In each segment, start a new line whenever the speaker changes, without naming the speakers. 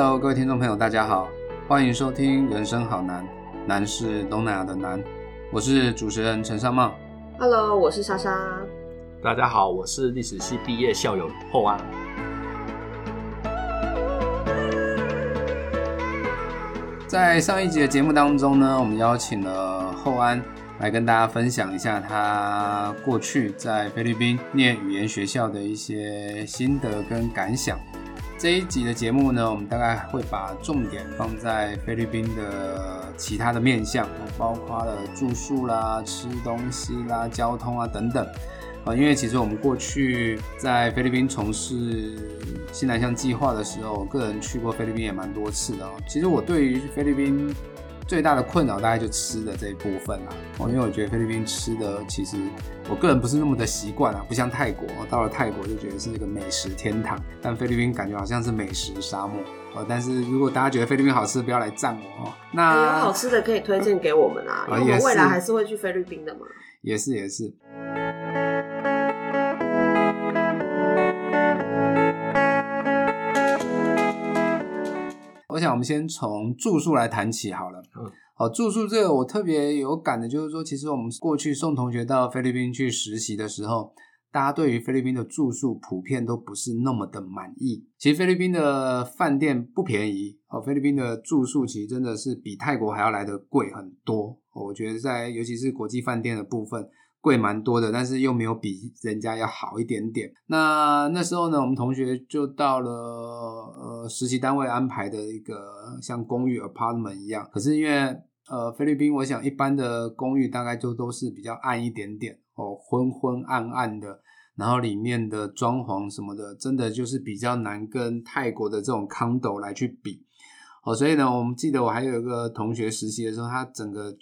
Hello，各位听众朋友，大家好，欢迎收听《人生好难》，难是东南亚的难，我是主持人陈尚茂。
Hello，我是莎莎。
大家好，我是历史系毕业校友后安。
在上一集的节目当中呢，我们邀请了后安来跟大家分享一下他过去在菲律宾念语言学校的一些心得跟感想。这一集的节目呢，我们大概会把重点放在菲律宾的其他的面向，包括了住宿啦、吃东西啦、交通啊等等。啊，因为其实我们过去在菲律宾从事西南向计划的时候，个人去过菲律宾也蛮多次的。其实我对于菲律宾最大的困扰大概就吃的这一部分啦。哦，因为我觉得菲律宾吃的其实我个人不是那么的习惯啊，不像泰国，到了泰国就觉得是一个美食天堂，但菲律宾感觉好像是美食沙漠。哦，但是如果大家觉得菲律宾好吃，不要来赞我哦。那
有好吃的可以推荐给我们啊，因为我们未来还是会去菲律宾的嘛。
也是也是。我想我们先从住宿来谈起好了。
嗯，
好，住宿这个我特别有感的就是说，其实我们过去送同学到菲律宾去实习的时候，大家对于菲律宾的住宿普遍都不是那么的满意。其实菲律宾的饭店不便宜哦，菲律宾的住宿其实真的是比泰国还要来的贵很多。哦我觉得在尤其是国际饭店的部分。贵蛮多的，但是又没有比人家要好一点点。那那时候呢，我们同学就到了呃实习单位安排的一个像公寓 apartment 一样，可是因为呃菲律宾，我想一般的公寓大概就都是比较暗一点点哦，昏昏暗暗的，然后里面的装潢什么的，真的就是比较难跟泰国的这种 condo 来去比。哦，所以呢，我们记得我还有一个同学实习的时候，他整个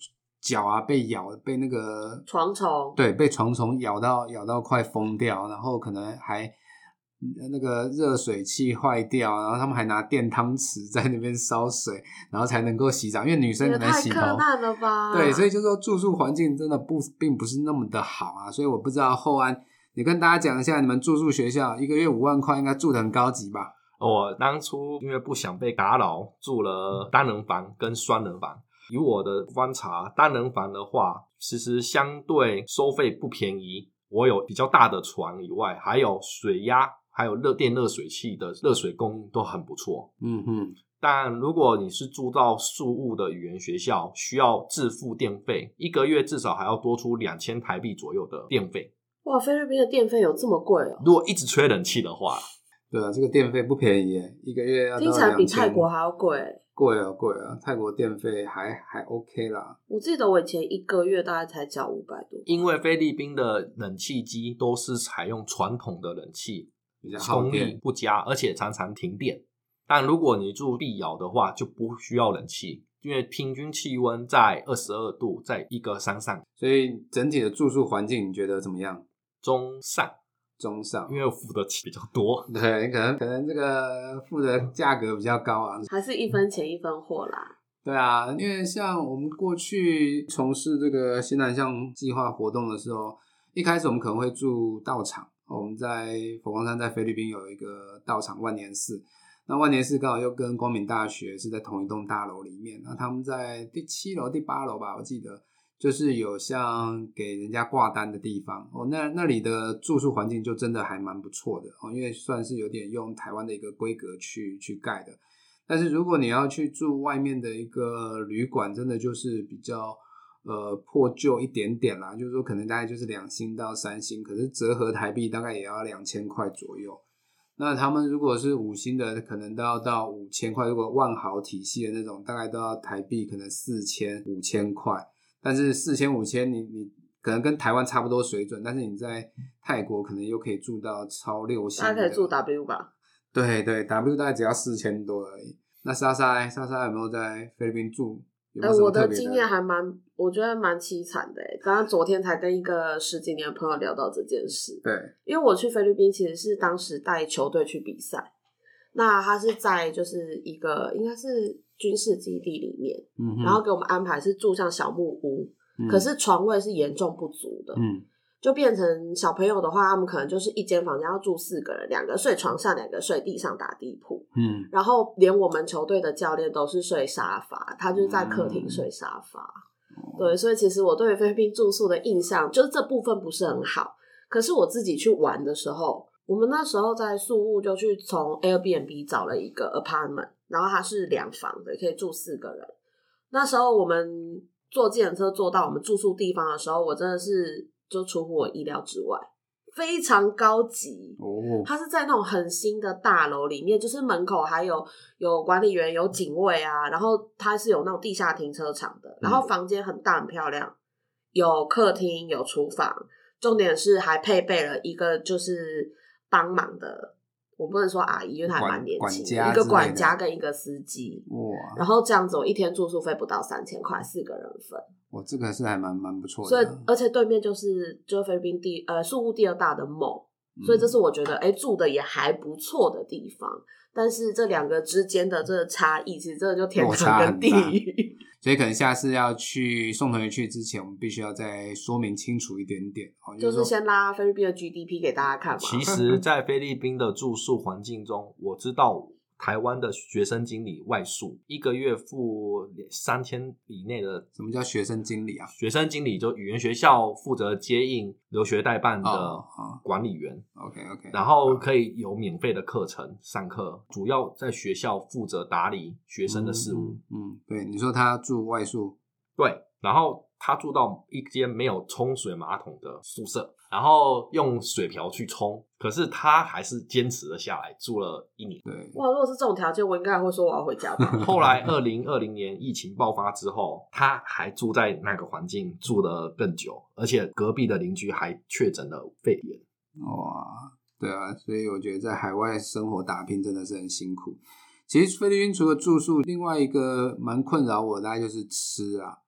脚啊被咬，被那个
床虫
对，被床虫咬到咬到快疯掉，然后可能还呃那个热水器坏掉，然后他们还拿电汤匙在那边烧水，然后才能够洗澡，因为女生可能洗头。
困难了吧？
对，所以就说住宿环境真的不并不是那么的好啊，所以我不知道后安，你跟大家讲一下，你们住宿学校一个月五万块，应该住的很高级吧？
我当初因为不想被打扰，住了单人房跟双人房。以我的观察，单人房的话，其实相对收费不便宜。我有比较大的床以外，还有水压，还有热电热水器的热水供应都很不错。
嗯哼，
但如果你是住到宿务的语言学校，需要自付电费，一个月至少还要多出两千台币左右的电费。
哇，菲律宾的电费有这么贵哦？
如果一直吹冷气的话，
对啊，这个电费不便宜耶，一个月要到
听起来比泰国还要贵。
贵啊贵啊，泰国电费还还 OK 啦。
我记得我以前一个月大概才交五百多。
因为菲律宾的冷气机都是采用传统的冷气，
比较耗
功率
电，
不佳，而且常常停电。但如果你住碧瑶的话，就不需要冷气，因为平均气温在二十二度，在一个山上
所以整体的住宿环境你觉得怎么样？
中上，
中上
因，为我付的钱比较多。
对，可能可能这个付的价格比较高啊。
还是一分钱一分货啦。
对啊，因为像我们过去从事这个西南向计划活动的时候，一开始我们可能会住道场。我们在佛光山，在菲律宾有一个道场万年寺，那万年寺刚好又跟光明大学是在同一栋大楼里面。那他们在第七楼、第八楼吧，我记得就是有像给人家挂单的地方哦。那那里的住宿环境就真的还蛮不错的哦，因为算是有点用台湾的一个规格去去盖的。但是如果你要去住外面的一个旅馆，真的就是比较呃破旧一点点啦，就是说可能大概就是两星到三星，可是折合台币大概也要两千块左右。那他们如果是五星的，可能都要到五千块；如果万豪体系的那种，大概都要台币可能四千、五千块。但是四千、五千，你你可能跟台湾差不多水准，但是你在泰国可能又可以住到超六星的。
大家可以住 W 吧？
对对，W 大概只要四千多而已。那莎莎呢，莎莎有没有在菲律宾住？
哎、
有
我
的
的经验还蛮，我觉得蛮凄惨的哎。刚刚昨天才跟一个十几年的朋友聊到这件事，
对，
因为我去菲律宾其实是当时带球队去比赛，那他是在就是一个应该是军事基地里面，
嗯，
然后给我们安排是住像小木屋，
嗯
可是床位是严重不足的，
嗯
就变成小朋友的话，他们可能就是一间房间要住四个人，两个睡床上，两个睡地上打地铺。
嗯，
然后连我们球队的教练都是睡沙发，他就是在客厅睡沙发。对，所以其实我对菲律宾住宿的印象就是这部分不是很好。可是我自己去玩的时候，我们那时候在宿务就去从 Airbnb 找了一个 apartment，然后它是两房的，可以住四个人。那时候我们坐计程车坐到我们住宿地方的时候，我真的是就出乎我意料之外，非常高级。
哦，
它是在那种很新的大楼里面，就是门口还有有管理员、有警卫啊，然后它是有那种地下停车场的，然后房间很大很漂亮，有客厅、有厨房，重点是还配备了一个就是帮忙的，我不能说阿姨，因为她还
管
蛮年轻一个管家跟一个司机。
哇，
然后这样子，我一天住宿费不到三千块，四个人分。
我这个是还蛮蛮不错的，
所以，而且对面就是就是菲律宾第呃宿务第二大的梦，所以这是我觉得哎、住的也还不错的地方。但是这两个之间的这个差异，其实真的就天堂跟地狱。
所以可能下次要去送同学去之前，我们必须要再说明清楚一点点哦，
就是先拉菲律宾的 GDP 给大家看嘛。
其实，在菲律宾的住宿环境中，我知道台湾的学生经理外宿一个月付三千以内的
什么叫学生经理啊？
学生经理，就语言学校负责接应留学代办的管理员
，OK OK，
然后可以有免费的课程上课，主要在学校负责打理学生的事务。
嗯，嗯，对，你说他住外宿，
对，然后他住到一间没有冲水马桶的宿舍，然后用水瓢去冲，可是他还是坚持了下来，住了一年。
对，
哇，如果是这种条件，我应该还会说我要回家吧。
后来二零二零年疫情爆发之后，他还住在那个环境住得更久，而且隔壁的邻居还确诊了肺炎。
哇，对啊，所以我觉得在海外生活打拼真的是很辛苦。其实菲律宾除了住宿，另外一个蛮困扰我的大概就是吃啊。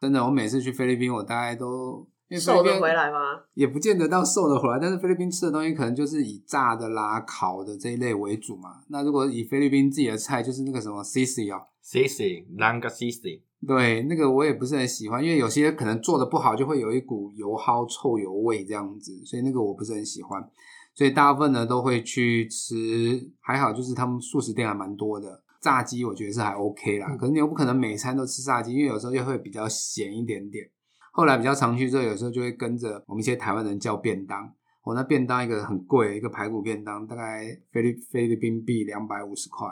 真的，我每次去菲律宾，我大概都
瘦得回来吗？
也不见得到瘦得回来，但是菲律宾吃的东西可能就是以炸的啦、烤的这一类为主嘛。那如果以菲律宾自己的菜，就是那个什么 sisi 哦
，Sisi Langa Sisi，
对，那个我也不是很喜欢，因为有些可能做的不好，就会有一股油蒿、臭油味这样子，所以那个我不是很喜欢。所以大部分呢都会去吃，还好就是他们素食店还蛮多的，炸鸡我觉得是还 OK 啦。可是你又不可能每餐都吃炸鸡，因为有时候又会比较咸一点点。后来比较常去之后，有时候就会跟着我们一些台湾人叫便当。我、那便当一个很贵，一个排骨便当大概菲律菲律宾币两百五十块，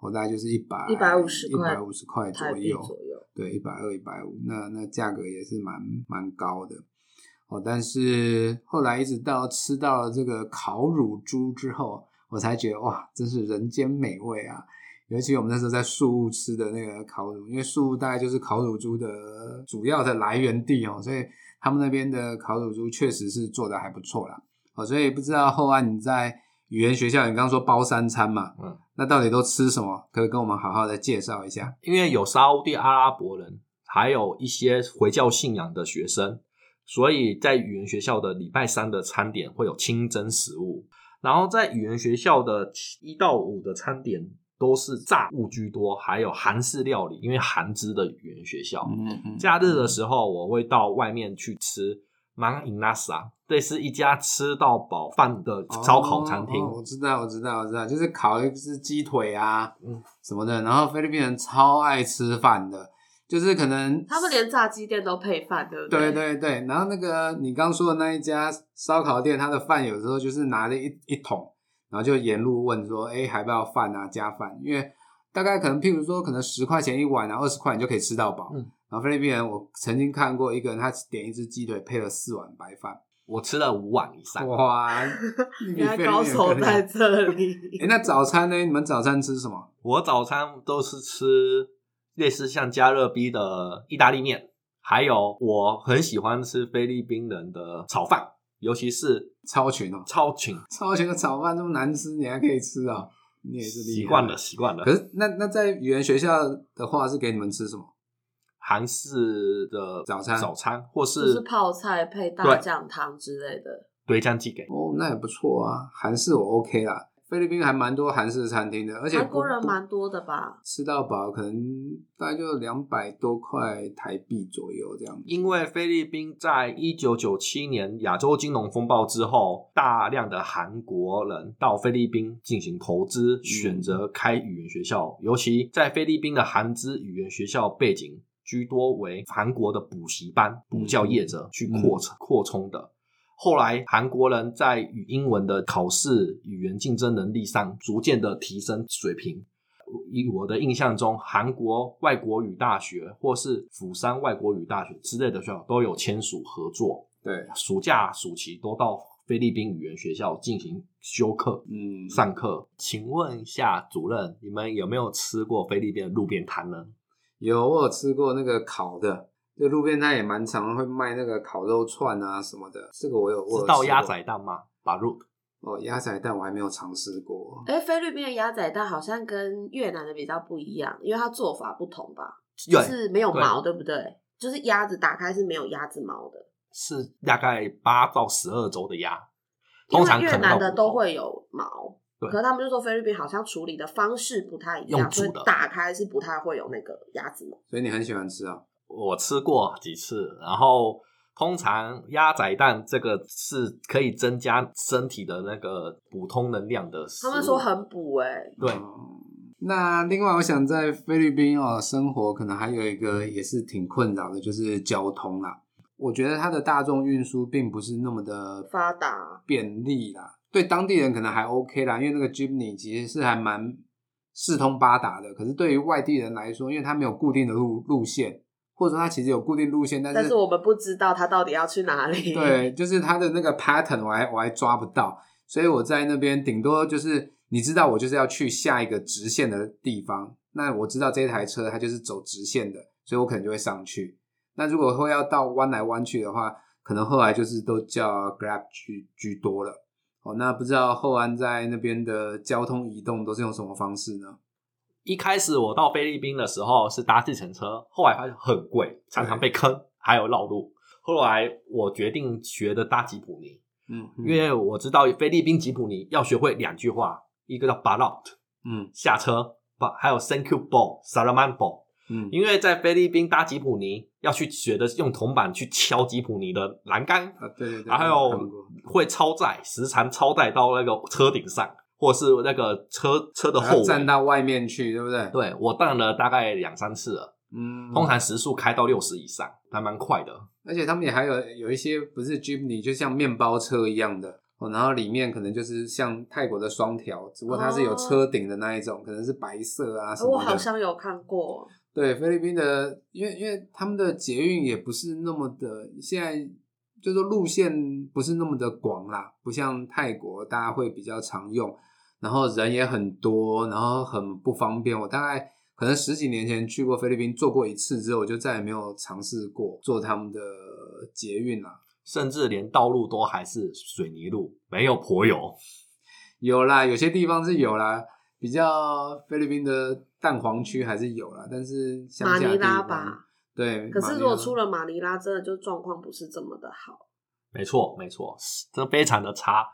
我大概就是一百
150
一百五十块左右。对，一百二、一百五，那那价格也是蛮蛮高的哦。但是后来一直到吃到了这个烤乳猪之后，我才觉得哇，真是人间美味啊！尤其我们那时候在宿屋吃的那个烤乳，因为宿屋大概就是烤乳猪的主要的来源地哦，所以他们那边的烤乳猪确实是做的还不错啦。哦，所以不知道后安你在语言学校，你刚刚说包三餐嘛，
嗯，
那到底都吃什么？可以跟我们好好的介绍一下。
因为有沙烏地阿拉伯人，还有一些回教信仰的学生，所以在语言学校的礼拜三的餐点会有清真食物，然后在语言学校的一到五的餐点都是炸物居多，还有韩式料理，因为韩资的语言学校。
嗯嗯，
假日的时候，我会到外面去吃 Man in Nasa，这是一家吃到饱饭的烧烤餐厅。
哦哦我知道，我知道，我知道，就是烤一只鸡腿啊，
嗯
什么的。然后菲律宾人超爱吃饭的，就是可能
他们连炸鸡店都配饭，对不
对
对
对对。然后那个你刚说的那一家烧烤店，它的饭有时候就是拿着一一桶，然后就沿路问说：“哎，还不要饭啊？加饭？”因为大概可能，譬如说，可能十块钱一碗啊，二十块你就可以吃到饱。
嗯
然后菲律宾人，我曾经看过一个人，他点一只鸡腿配了四碗白饭。
我吃了五碗以上。
哇，你比
原来
菲律宾人
高手在这里。
哎，那早餐呢？你们早餐吃什么？
我早餐都是吃类似像加勒比的意大利面，还有我很喜欢吃菲律宾人的炒饭，尤其是
超群哦，
超群，
超群的炒饭这么难吃，你还可以吃啊、你也是。
习惯了，。习惯了
可。是那那在语言学校的话，是给你们吃什么？
韩式的
早餐
早餐或
就是
是
泡菜配大
对
酱汤之类的。
对酱鸡给。
哦，那也不错啊。韩式我 OK 啦。菲菲律宾还蛮多韩式餐厅的，而且
韩国人蛮多的吧？
吃到饱，可能大概就两百多块台币左右这样。
因为菲律宾在一九九七年亚洲金融风暴之后，大量的韩国人到菲律宾进行投资，选择开语言学校，尤其在菲律宾的韩资语言学校背景居多为韩国的补习班、补教业者去扩扩充的。后来，韩国人在语英文的考试、语言竞争能力上逐渐的提升水平。以我的印象中，韩国外国语大学或是釜山外国语大学之类的学校都有签署合作，
对，
暑假、暑期都到菲律宾语言学校进行修课、
嗯，
上课。请问一下主任，你们有没有吃过菲律宾的路边摊呢？
有，我有吃过那个烤的，就路边摊也蛮常会卖那个烤肉串啊什么的。这个我有，
知道鸭仔蛋吗？把肉
哦，鸭仔蛋我还没有尝试过。
哎，菲律宾的鸭仔蛋好像跟越南的比较不一样，因为它做法不同吧？就是没有毛，对不对？就是鸭子打开是没有鸭子毛的，
是大概八到十二周的鸭，
因为
通常
越南的都会有毛。
对
可是他们就说菲律宾好像处理的方式不太一样，
用煮的
所以打开是不太会有那个鸭子毛。
所以你很喜欢吃啊？
我吃过几次，然后通常鸭仔蛋这个是可以增加身体的那个补充能量的。
他们说很补哎、
对，
哦那另外，我想在菲律宾哦生活，可能还有一个也是挺困扰的，就是交通啦。我觉得它的大众运输并不是那么的
发达
便利啦，对当地人可能还 OK 啦，因为那个 Jeepney 其实是还蛮四通八达的。可是对于外地人来说，因为它没有固定的路路线，或者说它其实有固定路线，但是
但是我们不知道它到底要去哪里。
对，就是它的那个 pattern 我还我还抓不到，所以我在那边顶多就是你知道我就是要去下一个直线的地方，那我知道这台车它就是走直线的，所以我可能就会上去。那如果会要到弯来弯去的话，可能后来就是都叫 Grab 居居多了。哦，那不知道后安在那边的交通移动都是用什么方式呢？
一开始我到菲律宾的时候是搭计程车，后来发现很贵，常常被坑，还有绕路。后来我决定学的搭吉普尼，
嗯，
因为我知道菲律宾吉普尼要学会两句话，一个叫 b a l o t
嗯
下车，把还有 “thank you ball”、“salaman ball”。
嗯
因为在菲律宾搭吉普尼要去学的是用铜板去敲吉普尼的栏杆，
啊，对对对，
还有
过
会超载，时常超载到那个车顶上，或是那个车车的后尾。
站到外面去，对不对？
对我荡了大概两三次了，
嗯，
通常时速开到六十以上，还蛮快的。
而且他们也还有有一些不是 Jeepney，就像面包车一样的哦，然后里面可能就是像泰国的双条，只不过它是有车顶的那一种，可能是白色啊什
我
么的。
好像有看过，
对菲律宾的，因为因为他们的捷运也不是那么的，现在就是说路线不是那么的广啦，不像泰国大家会比较常用，然后人也很多，然后很不方便。我大概可能十几年前去过菲律宾，坐过一次之后，我就再也没有尝试过坐他们的捷运啦。
甚至连道路都还是水泥路，没有柏油。
有啦，有些地方是有啦，比较菲律宾的蛋黄区还是有啦，但是乡
马尼拉吧。
对，
可是如果出
了，
了马尼拉，真的就状况不是这么的好。
没错，没错，这非常的差。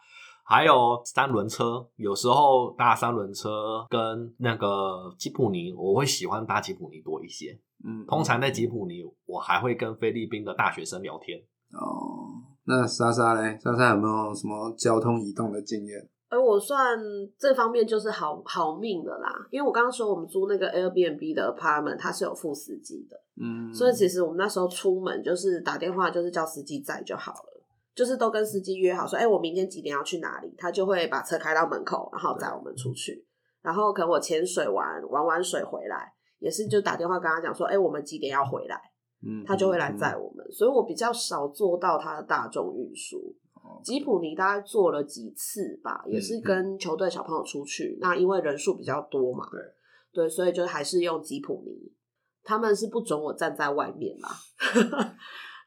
还有三轮车，有时候搭三轮车跟那个吉普尼，我会喜欢搭吉普尼多一些。
嗯，
通常在吉普尼，我还会跟菲律宾的大学生聊天。
哦，那莎莎嘞，莎莎有没有什么交通移动的经验？
而我算这方面就是好好命的啦，因为我刚刚说我们租那个 Airbnb 的 apartment，它是有副司机的，
嗯，
所以其实我们那时候出门就是打电话，就是叫司机载就好了，就是都跟司机约好说，哎、我明天几点要去哪里，他就会把车开到门口，然后载我们出去。然后可能我潜水完玩完水回来，也是就打电话跟他讲说，哎、我们几点要回来，
嗯
他就会来载
嗯
我们。所以我比较少做到他的大众运输。吉普尼大概做了几次吧，也是跟球队小朋友出去。那因为人数比较多嘛，
对
对，所以就还是用吉普尼。他们是不准我站在外面啦，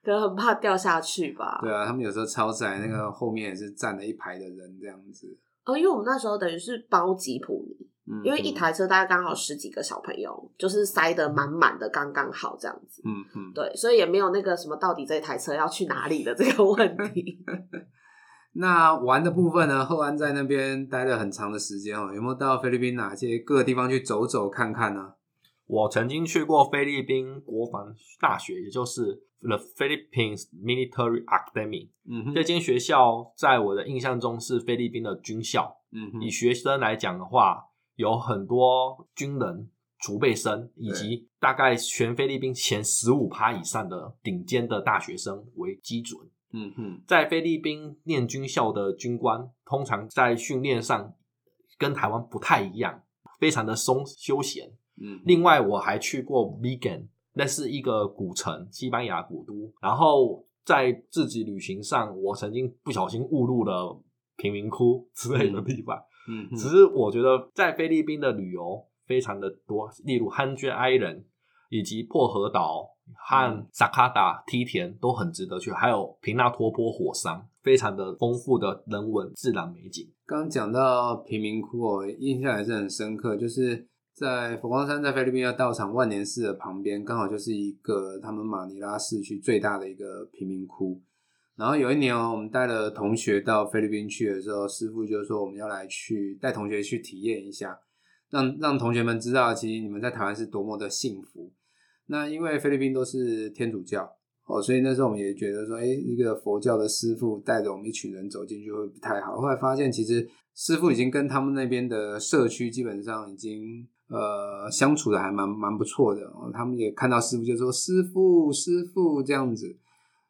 可能很怕掉下去吧。
对啊，他们有时候超载，那个后面也是站了一排的人这样子。
哦，因为我们那时候等于是包吉普尼，
嗯，
因为一台车大概刚好十几个小朋友，就是塞得满满的，刚刚好这样子。
嗯嗯，
对，所以也没有那个什么到底这台车要去哪里的这个问题。
那玩的部分呢？后安在那边待了很长的时间哦，有没有到菲律宾哪些各个地方去走走看看呢？
我曾经去过菲律宾国防大学，也就是 The Philippines Military Academy。
嗯哼，
这间学校在我的印象中是菲律宾的军校。
嗯哼
以学生来讲的话，有很多军人、储备生，以及大概全菲律宾前十五趴以上的顶尖的大学生为基准。
嗯哼，
在菲律宾念军校的军官，通常在训练上跟台湾不太一样，非常的松休闲。
嗯，
另外，我还去过 Vegan，那是一个古城，西班牙古都。然后在自己旅行上，我曾经不小心误入了贫民窟之类的地方。
嗯，
只是我觉得在菲律宾的旅游非常的多，例如 Hundred Island 以及破荷岛和萨卡达梯田都很值得去，还有平纳托坡火山，非常的丰富的人文自然美景。
刚刚讲到贫民窟我，印象还是很深刻，就是在佛光山，在菲律宾要道场万年寺的旁边，刚好就是一个他们马尼拉市区最大的一个贫民窟。然后有一年哦，我们带了同学到菲律宾去的时候，师傅就说我们要来去带同学去体验一下，让让同学们知道，其实你们在台湾是多么的幸福。那因为菲律宾都是天主教哦，所以那时候我们也觉得说，哎，一个佛教的师傅带着我们一群人走进去会不太好。后来发现，其实师傅已经跟他们那边的社区基本上已经呃相处的还蛮蛮不错的、他们也看到师傅就说师傅师傅这样子。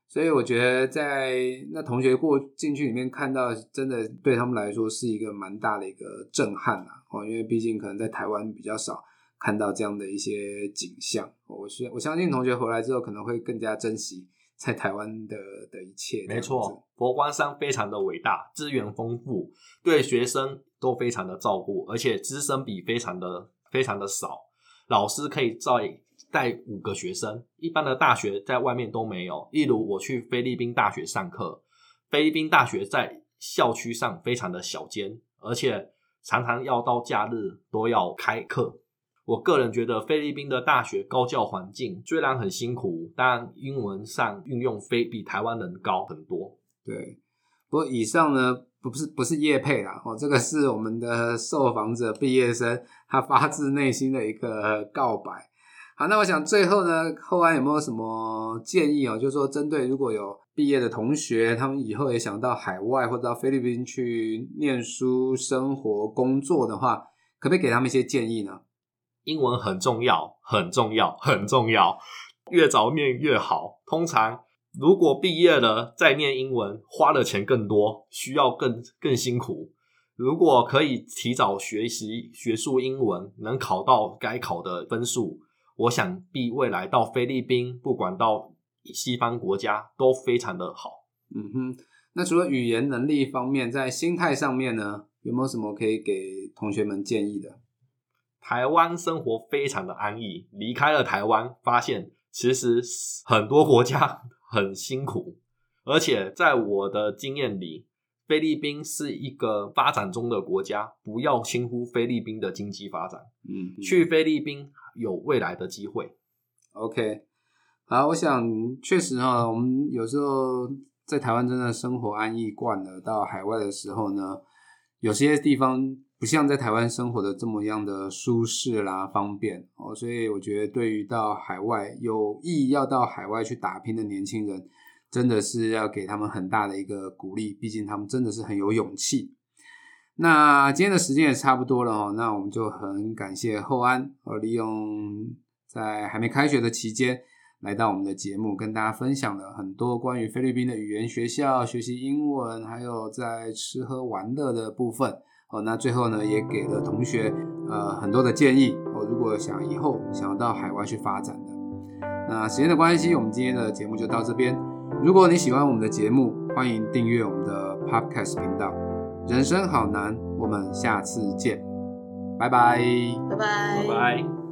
所以我觉得在那同学过进去里面看到，真的对他们来说是一个蛮大的一个震撼啊！哦，因为毕竟可能在台湾比较少看到这样的一些景象。我相我相信同学回来之后可能会更加珍惜在台湾的的一切。
没错，佛光山非常的伟大，资源丰富，对学生都非常的照顾，而且师生比非常的非常的少，老师可以在带五个学生，一般的大学在外面都没有。例如我去菲律宾大学上课，菲律宾大学在校区上非常的小间，而且常常要到假日都要开课。我个人觉得菲律宾的大学高教环境虽然很辛苦，但英文上运用非比台湾人高很多。
对，不过以上呢不是不是叶配啦，哦，这个是我们的受访者毕业生他发自内心的一个告白。好，那我想最后呢，后安有没有什么建议哦？就是说，针对如果有毕业的同学，他们以后也想到海外或者到菲律宾去念书、生活、工作的话，可不可以给他们一些建议呢？
英文很重要，很重要，很重要，越早念越好。通常如果毕业了再念英文，花的钱更多，需要更更辛苦。如果可以提早学习学术英文，能考到该考的分数，我想必未来到菲律宾，不管到西方国家都非常的好。
嗯哼，那除了语言能力方面，在心态上面呢，有没有什么可以给同学们建议的？
台湾生活非常的安逸，离开了台湾，发现其实很多国家很辛苦，而且在我的经验里，菲律宾是一个发展中的国家，不要轻忽菲律宾的经济发展。
嗯，
去菲律宾有未来的机会。
OK，好，我想确实哈，我们有时候在台湾真的生活安逸惯了，到海外的时候呢，有些地方不像在台湾生活的这么样的舒适啦、方便哦，所以我觉得对于到海外有意要到海外去打拼的年轻人，真的是要给他们很大的一个鼓励，毕竟他们真的是很有勇气。那今天的时间也差不多了哦，那我们就很感谢厚安哦，利用在还没开学的期间，来到我们的节目，跟大家分享了很多关于菲律宾的语言学校、学习英文，还有在吃喝玩乐的部分哦。那最后呢，也给了同学呃很多的建议哦，如果想以后想要到海外去发展的，那时间的关系，我们今天的节目就到这边。如果你喜欢我们的节目，欢迎订阅我们的 Podcast 频道。人生好难，我们下次见，拜拜。
拜拜，
拜拜。